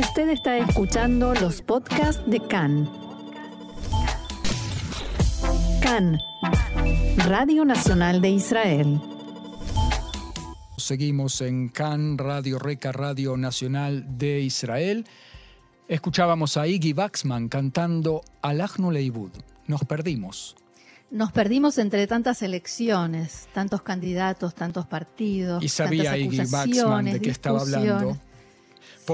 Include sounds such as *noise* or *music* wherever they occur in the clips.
Usted está escuchando los podcasts de CAN. CAN, Radio Nacional de Israel. Seguimos en CAN, Radio Reca, Radio Nacional de Israel. Escuchábamos a Iggy Baxman cantando Alajnu Leibud. Nos perdimos. Nos perdimos entre tantas elecciones, tantos candidatos, tantos partidos. Y sabía Iggy Baxman de qué estaba hablando.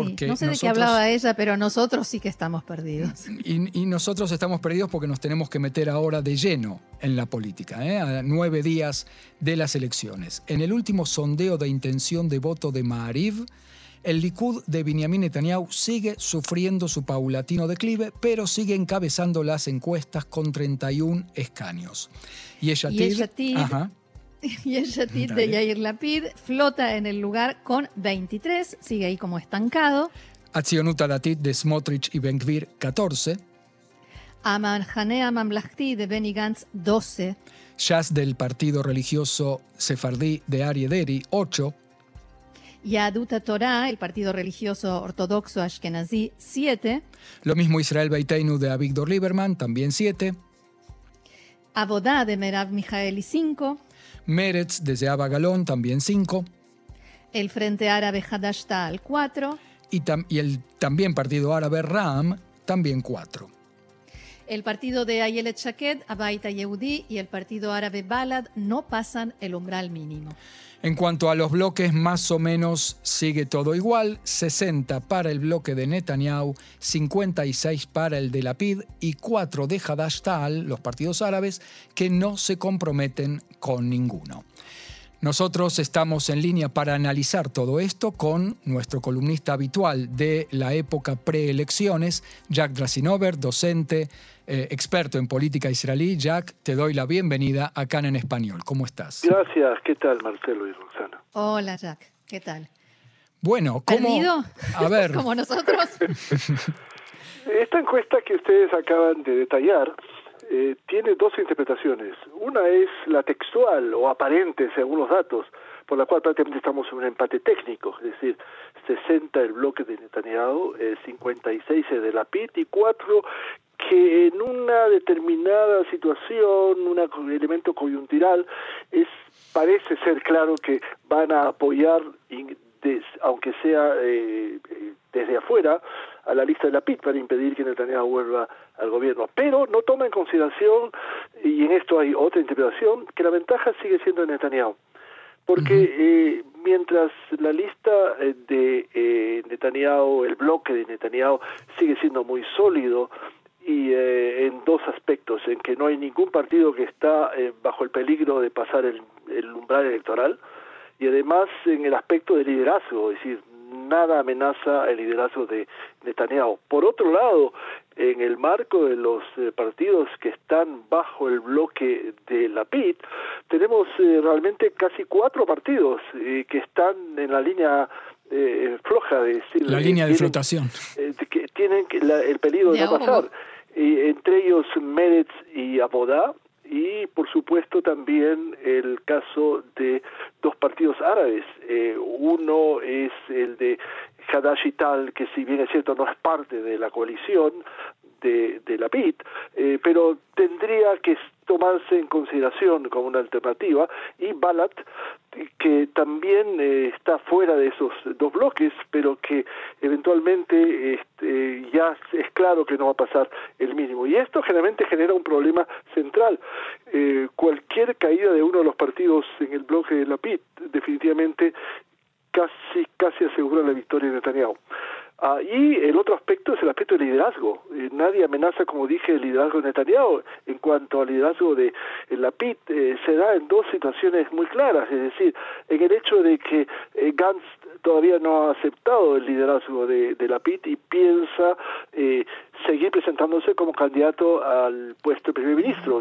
Porque no sé de qué hablaba ella, pero nosotros sí que estamos perdidos. *laughs* Y, nosotros estamos perdidos porque nos tenemos que meter ahora de lleno en la política, ¿eh? a nueve días de las elecciones. En el último sondeo de intención de voto de Maariv, el Likud de Benjamin Netanyahu sigue sufriendo su paulatino declive, pero sigue encabezando las encuestas con 31 escaños. Y ella *laughs* y el Yatit de Yair Lapid flota en el lugar con 23, sigue ahí como estancado. Atzionuta Datit de Smotrich y Benkvir 14. Amanhanea Mamlachti de Benny Gantz 12. Shas del partido religioso sefardí de Ariederi 8. Yaduta Torah, el partido religioso ortodoxo ashkenazí, 7. Lo mismo Israel Beiteinu de Avigdor Lieberman, también 7. Abodá de Merav Mijaeli, 5. Meretz de Abba Galón, también 5. El Frente Árabe Hadashtal, 4. Y, y, el también partido árabe Ram, también 4. El partido de Ayelet Shaked, Abaita Yehudi y el partido árabe Balad no pasan el umbral mínimo. En cuanto a los bloques, más o menos sigue todo igual, 60 para el bloque de Netanyahu, 56 para el de Lapid y 4 de Hadash los partidos árabes, que no se comprometen con ninguno. Nosotros estamos en línea para analizar todo esto con nuestro columnista habitual de la época preelecciones, Jack Drasinover, docente, eh, experto en política israelí. Jack, te doy la bienvenida acá en Español. ¿Cómo estás? Gracias. ¿Qué tal, Marcelo y Roxana? Hola, Jack. ¿Qué tal? Bueno, ¿cómo? ¿Perdido? A ver. *laughs* Como nosotros. *laughs* Esta encuesta que ustedes acaban de detallar eh, tiene dos interpretaciones. Una es la textual o aparente, según los datos, por la cual prácticamente estamos en un empate técnico, es decir, 60 el bloque de Netanyahu, 56 el de la PIT y 4 que en una determinada situación, un elemento coyuntural, es parece ser claro que van a apoyar, aunque sea eh, eh, desde afuera, a la lista de la PIT para impedir que Netanyahu vuelva al gobierno. Pero no toma en consideración, y en esto hay otra interpretación, que la ventaja sigue siendo de Netanyahu. Porque eh, mientras la lista eh, de eh, Netanyahu, el bloque de Netanyahu, sigue siendo muy sólido, y eh, en dos aspectos, en que no hay ningún partido que está bajo el peligro de pasar el, el, umbral electoral y además en el aspecto de liderazgo, es decir, nada amenaza el liderazgo de Netanyahu. Por otro lado, en el marco de los eh, partidos que están bajo el bloque de la PIT, tenemos eh, realmente casi cuatro partidos eh, que están en la línea floja de decir la línea de flotación. que tienen el peligro de, no pasar. Y entre ellos Meretz y Abodá y por supuesto también el caso de dos partidos árabes. Eh, uno es el de Hadash y Tal, que si bien es cierto no es parte de la coalición de, de la PIT, eh, pero tendría que tomarse en consideración como una alternativa y Balat que también eh, está fuera de esos dos bloques pero que eventualmente este, ya es claro que no va a pasar el mínimo y esto generalmente genera un problema central. Eh, cualquier caída de uno de los partidos en el bloque de la PIT definitivamente casi casi asegura la victoria de Netanyahu Ah, y el otro aspecto es el aspecto del liderazgo. Eh, nadie amenaza, como dije, el liderazgo de Netanyahu. En cuanto al liderazgo de la PIT, eh, se da en dos situaciones muy claras. Es decir, en el hecho de que eh, Gantz todavía no ha aceptado el liderazgo de, la PIT y piensa seguir presentándose como candidato al puesto de primer ministro,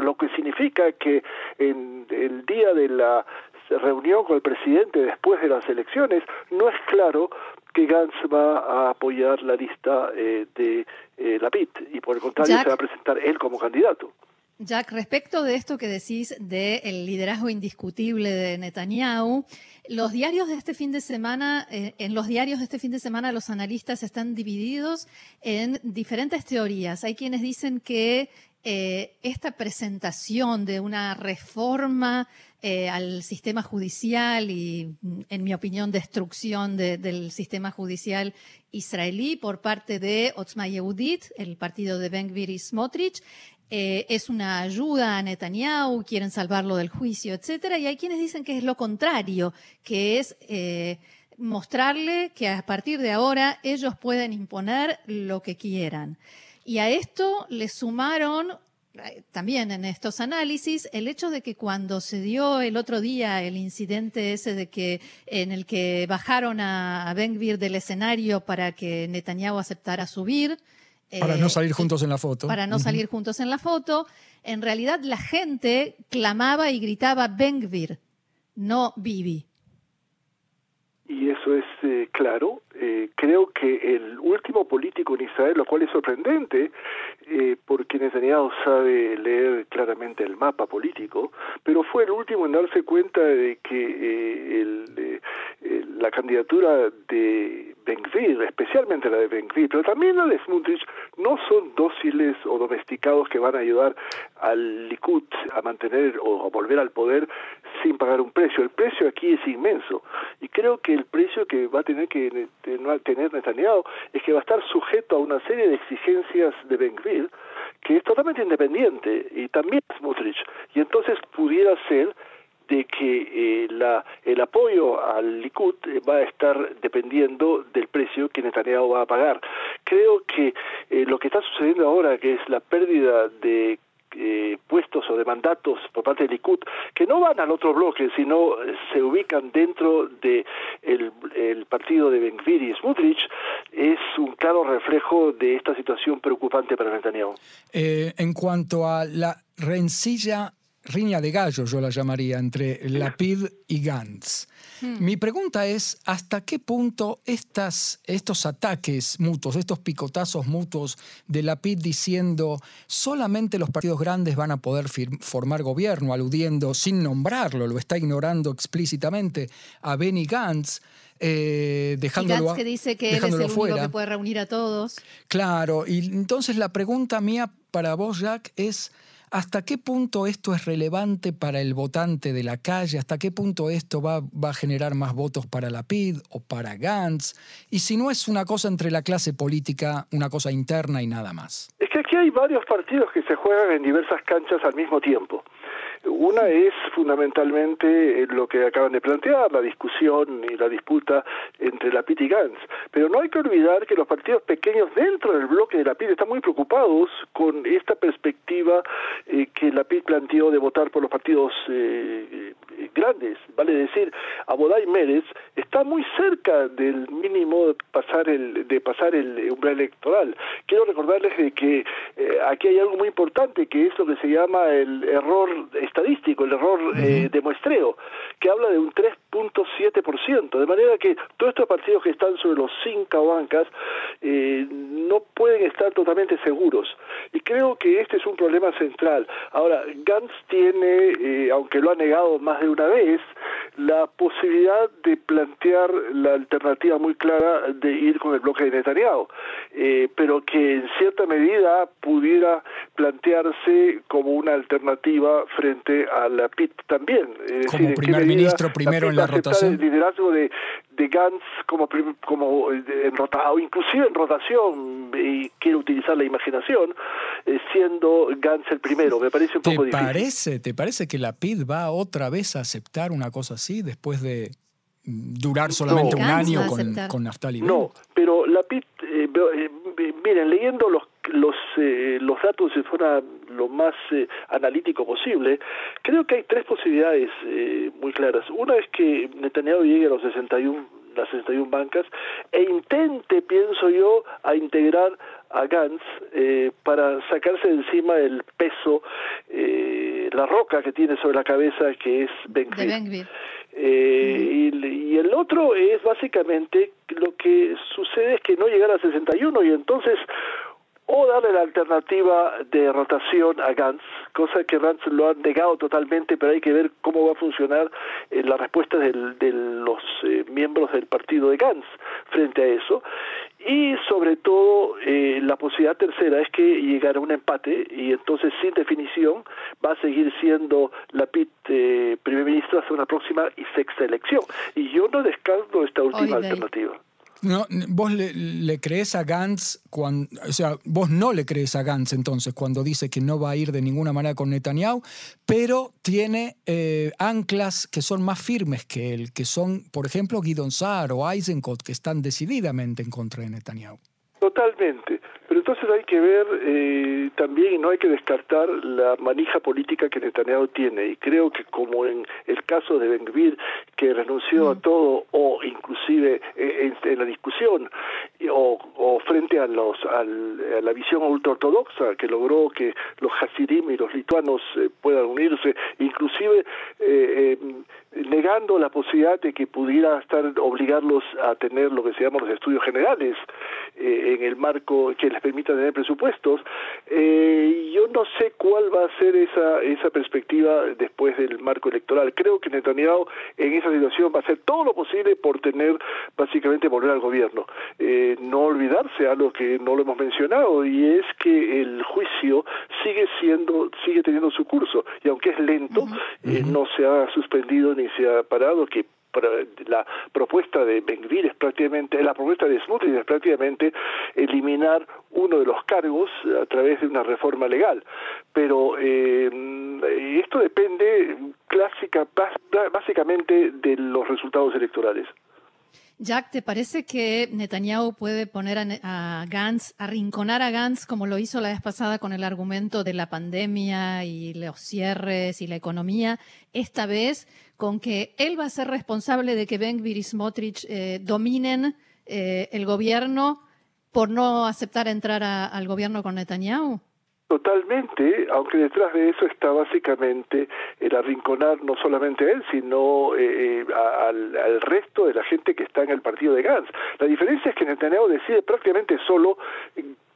lo que significa que en el día de la reunión con el presidente después de las elecciones, no es claro que Gantz va a apoyar la lista eh, de eh, la PIT y por el contrario se va a presentar él como candidato. Jack, respecto de esto que decís del liderazgo indiscutible de Netanyahu, los diarios de este fin de semana, eh, en los diarios de este fin de semana los analistas están divididos en diferentes teorías. Hay quienes dicen que eh, esta presentación de una reforma eh, al sistema judicial y, en mi opinión, destrucción del sistema judicial israelí por parte de Otzma Yehudit, el partido de Ben Gvir y Smotrich, eh, es una ayuda a Netanyahu, quieren salvarlo del juicio, etcétera, y hay quienes dicen que es lo contrario, que es mostrarle que a partir de ahora ellos pueden imponer lo que quieran. Y a esto le sumaron eh, también en estos análisis el hecho de que cuando se dio el otro día el incidente ese de que en el que bajaron a, a Ben del escenario para que Netanyahu aceptara subir, para no eh, salir juntos en la foto. Para no salir juntos en la foto. En realidad la gente clamaba y gritaba Bengvir, no Bibi. Y eso es eh, claro. Eh, creo que el último político en Israel, lo cual es sorprendente, eh, porque Netanyahu sabe leer claramente el mapa político, pero fue el último en darse cuenta de que el, la candidatura de Ben-Gvir, especialmente la de Ben-Gvir, pero también la de Smutrich, no son dóciles o domesticados que van a ayudar al Likud a mantener o a volver al poder sin pagar un precio. El precio aquí es inmenso y creo que el precio que va a tener que tener Netanyahu es que va a estar sujeto a una serie de exigencias de Ben-Gvir que es totalmente independiente y también Smutrich y entonces pudiera ser de que eh, la, el apoyo al Likud eh, va a estar dependiendo del precio que Netanyahu va a pagar. Creo que eh, lo que está sucediendo ahora, que es la pérdida de puestos o de mandatos por parte del Likud que no van al otro bloque sino se ubican dentro de el, partido de Benvir y Smutrich es un claro reflejo de esta situación preocupante para Netanyahu. en cuanto a la rencilla riña de gallo, yo la llamaría, entre Lapid y Gantz. Hmm. Mi pregunta es, ¿hasta qué punto estas, estos ataques mutuos, estos picotazos mutuos de Lapid diciendo solamente los partidos grandes van a poder formar gobierno, aludiendo sin nombrarlo, lo está ignorando explícitamente a Benny Gantz, eh, dejándolo, y Gantz que dice que él es el único que puede reunir a todos. Claro, y entonces la pregunta mía para vos, Jack, es ¿Hasta qué punto esto es relevante para el votante de la calle? ¿Hasta qué punto esto va, va, a generar más votos para la PID o para Gantz? Y si no es una cosa entre la clase política, una cosa interna y nada más. Es que aquí hay varios partidos que se juegan en diversas canchas al mismo tiempo. Una es fundamentalmente lo que acaban de plantear, la discusión y la disputa entre la PIT y Gantz. Pero no hay que olvidar que los partidos pequeños dentro del bloque de la PIT están muy preocupados con esta perspectiva eh, que la PIT planteó de votar por los partidos eh, grandes. Vale decir, Abodá y Mérez está muy cerca del mínimo de pasar el, de pasar el umbral electoral. Quiero recordarles de que eh, aquí hay algo muy importante que es lo que se llama el error estadístico, el error eh, de muestreo, que habla de un 3.7%, de manera que todos estos partidos que están sobre los cinco bancas eh, no pueden estar totalmente seguros. Y creo que este es un problema central. Ahora, Gantz tiene, eh, aunque lo ha negado más de una vez, la posibilidad de plantear la alternativa muy clara de ir con el bloque de Netanyahu, pero que en cierta medida pudiera plantearse como una alternativa frente a la PIT también. como primer ministro primero en la rotación. El liderazgo de, de Gantz como, como en o inclusive en rotación, y quiere utilizar la imaginación, eh, siendo Gantz el primero. Me parece un poco difícil. Parece, ¿Te parece que la PIT va otra vez a aceptar una cosa así después de durar solamente un año con, con Naftali No, pero la PIT, eh, eh, miren, leyendo los los, eh, los datos de fuera lo más eh, analítico posible, creo que hay tres posibilidades eh, muy claras. Una es que Netanyahu llegue a los 61 las 61 bancas e intente, pienso yo, a integrar a Gantz eh, para sacarse de encima el peso, eh, la roca que tiene sobre la cabeza que es Ben eh, y, y, el otro es básicamente lo que sucede es que no llegar a 61 y entonces o darle la alternativa de rotación a Gantz, cosa que Gantz lo ha negado totalmente, pero hay que ver cómo va a funcionar eh, la respuesta de los eh, miembros del partido de Gantz frente a eso. Y sobre todo, eh, la posibilidad tercera es que llegará a un empate y entonces sin definición va a seguir siendo la PIT primer ministro hasta una próxima y sexta elección. Y yo no descarto esta última alternativa. No, vos le, crees a Gantz, cuando, o sea, vos no le crees a Gantz entonces cuando dice que no va a ir de ninguna manera con Netanyahu, pero tiene eh, anclas que son más firmes que él, que son, por ejemplo, Guidon Saar o Eisenkot, que están decididamente en contra de Netanyahu. Totalmente. Pero entonces hay que ver eh, también, y no hay que descartar la manija política que Netanyahu tiene. Y creo que como en el caso de Ben que renunció a mm. todo, o inclusive eh, en, la discusión, o, frente a, los, a la visión ultraortodoxa, que logró que los hasidim y los lituanos eh, puedan unirse, inclusive negando la posibilidad de que pudiera estar obligarlos a tener lo que se llama los estudios generales en el marco que les permita tener presupuestos. Eh, yo no sé cuál va a ser esa, esa perspectiva después del marco electoral. Creo que Netanyahu en esa situación va a hacer todo lo posible por tener, básicamente, volver al gobierno. Eh, no olvidarse algo que no lo hemos mencionado y es que el juicio sigue siendo, sigue teniendo su curso y aunque es lento, eh, no se ha suspendido ni se ha parado, que la propuesta de Benvir es prácticamente, la propuesta de Smotrich es prácticamente eliminar uno de los cargos a través de una reforma legal. Pero eh, esto depende clásica, básicamente de los resultados electorales. Jack, ¿te parece que Netanyahu puede poner a, Gantz, arrinconar a Gantz como lo hizo la vez pasada con el argumento de la pandemia y los cierres y la economía? Esta vez con que él va a ser responsable de que Ben y Smotrich eh, dominen eh, el gobierno por no aceptar entrar al gobierno con Netanyahu? Totalmente, aunque detrás de eso está básicamente el arrinconar no solamente a él, sino eh, al, al, resto de la gente que está en el partido de Gantz. La diferencia es que Netanyahu decide prácticamente solo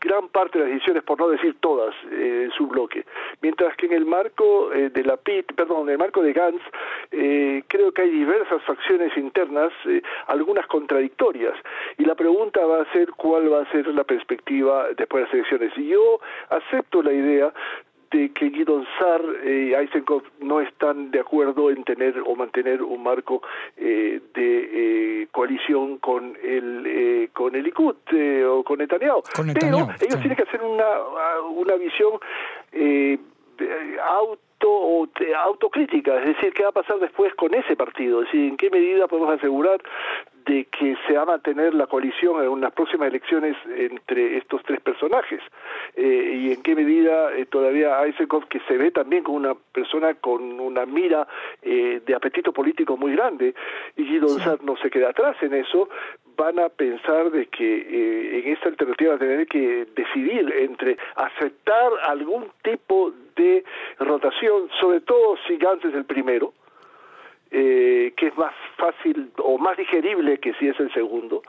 gran parte de las decisiones, por no decir todas, eh, en su bloque. Mientras que en el marco eh, de la PIT, perdón, en el marco de Gantz, eh, creo que hay diversas facciones internas, algunas contradictorias. Y la pregunta va a ser cuál va a ser la perspectiva después de las elecciones. Y yo acepto la idea de que Guido Sar y Eisenkopf no están de acuerdo en tener o mantener un marco eh, de eh, coalición con el eh, con el Likud o con Netanyahu. Pero ellos tienen que hacer una, una visión auto o autocrítica, es decir, qué va a pasar después con ese partido, es decir, en qué medida podemos asegurar de que se va a mantener la coalición en unas próximas elecciones entre estos tres personajes eh, y en qué medida eh, todavía Eisenkopf, que se ve también como una persona con una mira eh, de apetito político muy grande, y Guido no se queda atrás en eso, van a pensar de que en esta alternativa tener que decidir entre aceptar algún tipo de rotación, sobre todo si Gantz es el primero, eh, que es más fácil o más digerible que si es el segundo,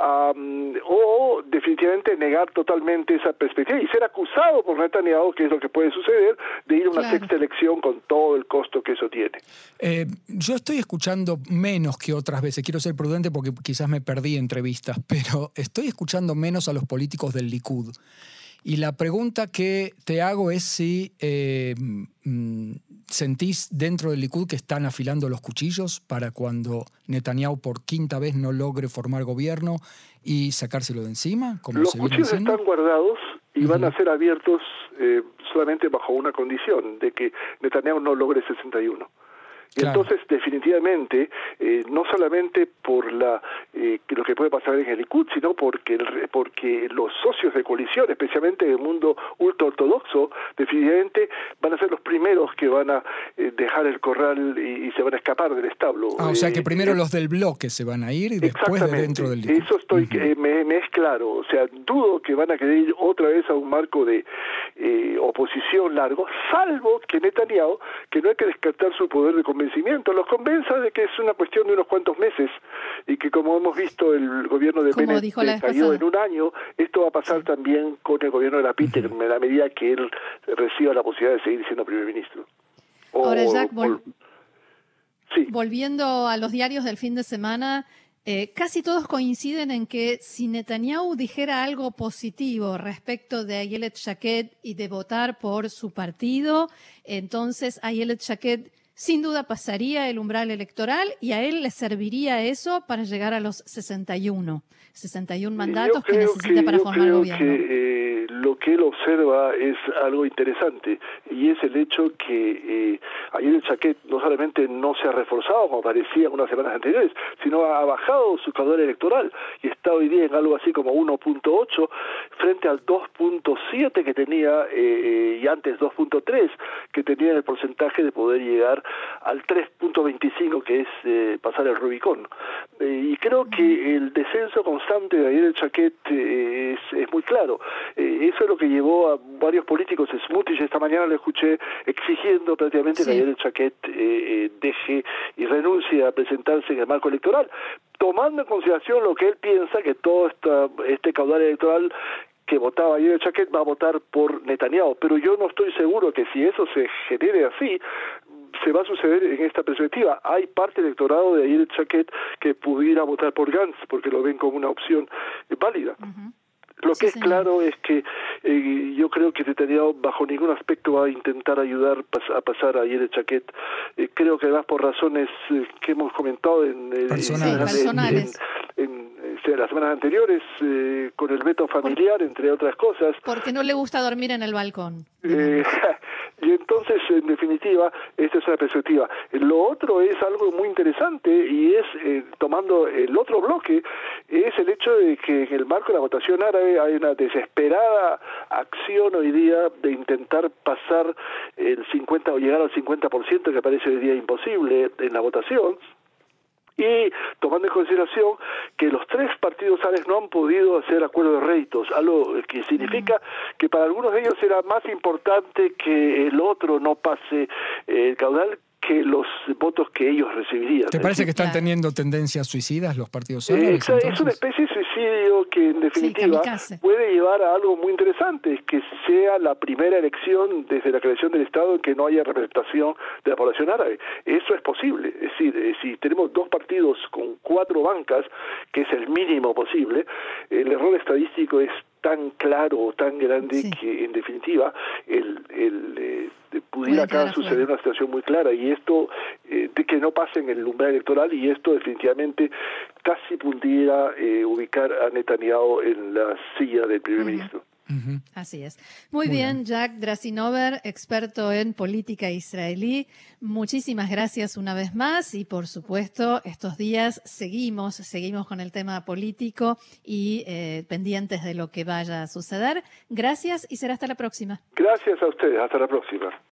o definitivamente negar totalmente esa perspectiva y ser acusado por Netanyahu, que es lo que puede suceder, de ir a una sexta elección con todo el costo que eso tiene. Eh, yo estoy escuchando menos que otras veces, quiero ser prudente porque quizás me perdí entrevistas, *laughs* pero estoy escuchando menos a los políticos del Likud. Y la pregunta que te hago es si eh, mm, sentís dentro del Likud que están afilando los cuchillos para cuando Netanyahu por quinta vez no logre formar gobierno y sacárselo de encima. Como los cuchillos están guardados y van a ser abiertos eh, solamente bajo una condición, de que Netanyahu no logre 61. Entonces, definitivamente, eh, no solamente por la eh, lo que puede pasar en el Likud, sino porque, el, porque los socios de coalición, especialmente en el mundo ultraortodoxo, definitivamente van a ser los primeros que van a eh, dejar el corral y, se van a escapar del establo. Ah, o sea que primero los del bloque se van a ir y después de dentro del Likud. Eso estoy, me, me, es claro. O sea, dudo que van a querer ir otra vez a un marco de oposición largo, salvo que Netanyahu, que no hay que descartar su poder de convencimiento, los convenza de que es una cuestión de unos cuantos meses y que como hemos visto el gobierno de Bennett cayó en un año, esto va a pasar también con el gobierno de la PIT en la medida que él reciba la posibilidad de seguir siendo primer ministro. Ahora, Jack, volviendo a los diarios del fin de semana, eh, casi todos coinciden en que si Netanyahu dijera algo positivo respecto de Ayelet Shaked y de votar por su partido, entonces Ayelet Shaked sin duda pasaría el umbral electoral y a él le serviría eso para llegar a los 61, 61 mandatos que necesita para formar gobierno. Eh, lo que él observa es algo interesante y es el hecho que eh, ayer el chaquet no solamente no se ha reforzado como parecía unas semanas anteriores, sino ha bajado su caudal electoral y está hoy día en algo así como 1.8 frente al 2.7 que tenía eh, eh, y antes 2.3 que tenía el porcentaje de poder llegar al 3.25 que es eh, pasar el Rubicón. y creo que el descenso constante de ayer el chaquet es, es muy claro eso es lo que llevó a varios políticos, Smutich esta mañana le escuché exigiendo prácticamente que ayer el Chaquet eh, eh, deje y renuncie a presentarse en el marco electoral, tomando en consideración lo que él piensa que todo esta, este caudal electoral que votaba ayer el Chaquet va a votar por Netanyahu, pero yo no estoy seguro que si eso se genere así, se va a suceder en esta perspectiva. Hay parte del electorado de ayer el Chaquet que pudiera votar por Gantz porque lo ven como una opción válida. Lo que es claro es que eh, yo creo que Netanyahu bajo ningún aspecto va a intentar ayudar a pasar a Yere Chaquet. Eh, creo que además por razones eh, que hemos comentado en, en, las semanas anteriores con el veto familiar, entre otras cosas. Porque no le gusta dormir en el balcón. *laughs* Y entonces, en definitiva, esta es una perspectiva. Lo otro es algo muy interesante y es, eh, tomando el otro bloque, es el hecho de que en el marco de la votación árabe hay una desesperada acción hoy día de intentar pasar el 50 o llegar al 50% que parece hoy día imposible en la votación y tomando en consideración que los tres partidos árabes no han podido hacer acuerdo de réditos, algo que significa que para algunos de ellos era más importante que el otro no pase el caudal que los votos que ellos recibirían. ¿Te parece que están teniendo tendencias suicidas los partidos árabes? es una especie de suicidio que en definitiva puede llevar a algo muy interesante, que sea la primera elección desde la creación del Estado en que no haya representación de la población árabe. Eso es posible, es decir, eh, si tenemos dos partidos con cuatro bancas, que es el mínimo posible, el error estadístico es tan claro o tan grande que en definitiva el, el eh, pudiera acá suceder una situación muy clara. Y esto eh, de que no pase en el umbral electoral y esto definitivamente casi pudiera eh, ubicar a Netanyahu en la silla del primer ministro. Así es. Muy, bien, Jack Drasinover, experto en política israelí. Muchísimas gracias una vez más y por supuesto estos días seguimos, seguimos con el tema político y eh, pendientes de lo que vaya a suceder. Gracias y será hasta la próxima. Gracias a ustedes, hasta la próxima.